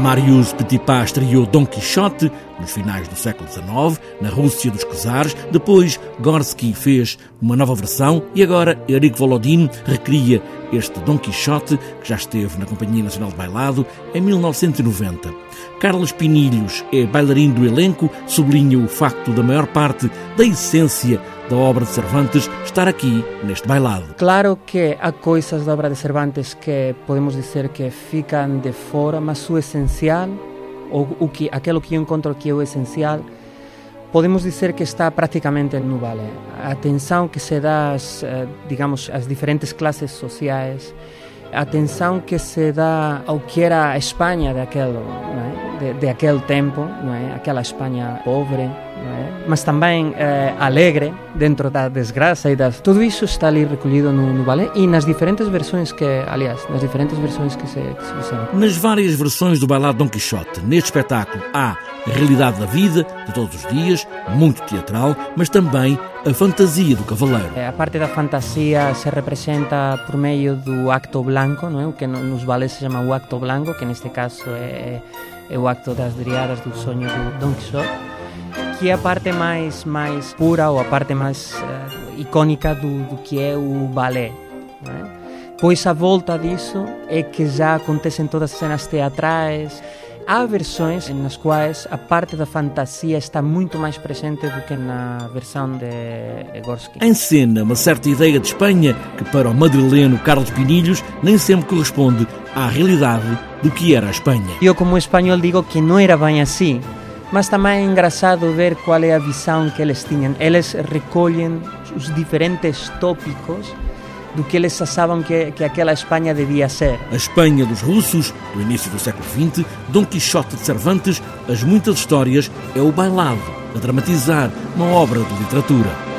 Marius Petipa estreou Dom Quixote nos finais do século XIX, na Rússia dos Czares. Depois, Gorsky fez uma nova versão e agora Eric Volodin recria este Dom Quixote, que já esteve na Companhia Nacional de Bailado em 1990. Carlos Pinilhos é bailarino do elenco, sublinha o facto da maior parte da essência da obra de Cervantes estar aqui neste bailado. Claro que há coisas da obra de Cervantes que podemos dizer que ficam de fora, mas o essencial, ou o que, aquilo que eu encontro que é o essencial, podemos dizer que está praticamente no balé. A atenção que se dá às, eh, digamos, às diferentes classes sociais, a atenção que se dá ao que era a Espanha daquele, é? De, de aquele tempo, não é? aquela Espanha pobre, é? mas também eh, alegre dentro da desgraça e das... Tudo isso está ali recolhido no, no balé e nas diferentes versões que, aliás, nas diferentes versões que se, que se. Nas várias versões do bailado Dom Quixote, neste espetáculo há a realidade da vida, de todos os dias, muito teatral, mas também a fantasia do cavaleiro. A parte da fantasia se representa por meio do acto blanco, não é? o que nos balés se chama o acto blanco, que neste caso é, é o acto das driadas do sonho do Don Quixote, que é a parte mais, mais pura ou a parte mais uh, icónica do, do, que é o balé. É? Pois a volta disso é que já acontecem todas as cenas teatrais, Há versões nas quais a parte da fantasia está muito mais presente do que na versão de Gorski. Em cena, uma certa ideia de Espanha que, para o madrileno Carlos Pinilhos, nem sempre corresponde à realidade do que era a Espanha. Eu, como espanhol, digo que não era bem assim. Mas também é engraçado ver qual é a visão que eles tinham. Eles recolhem os diferentes tópicos do que eles achavam que, que aquela Espanha devia ser. A Espanha dos russos, do início do século XX, Dom Quixote de Cervantes, as muitas histórias, é o bailado, a dramatizar uma obra de literatura.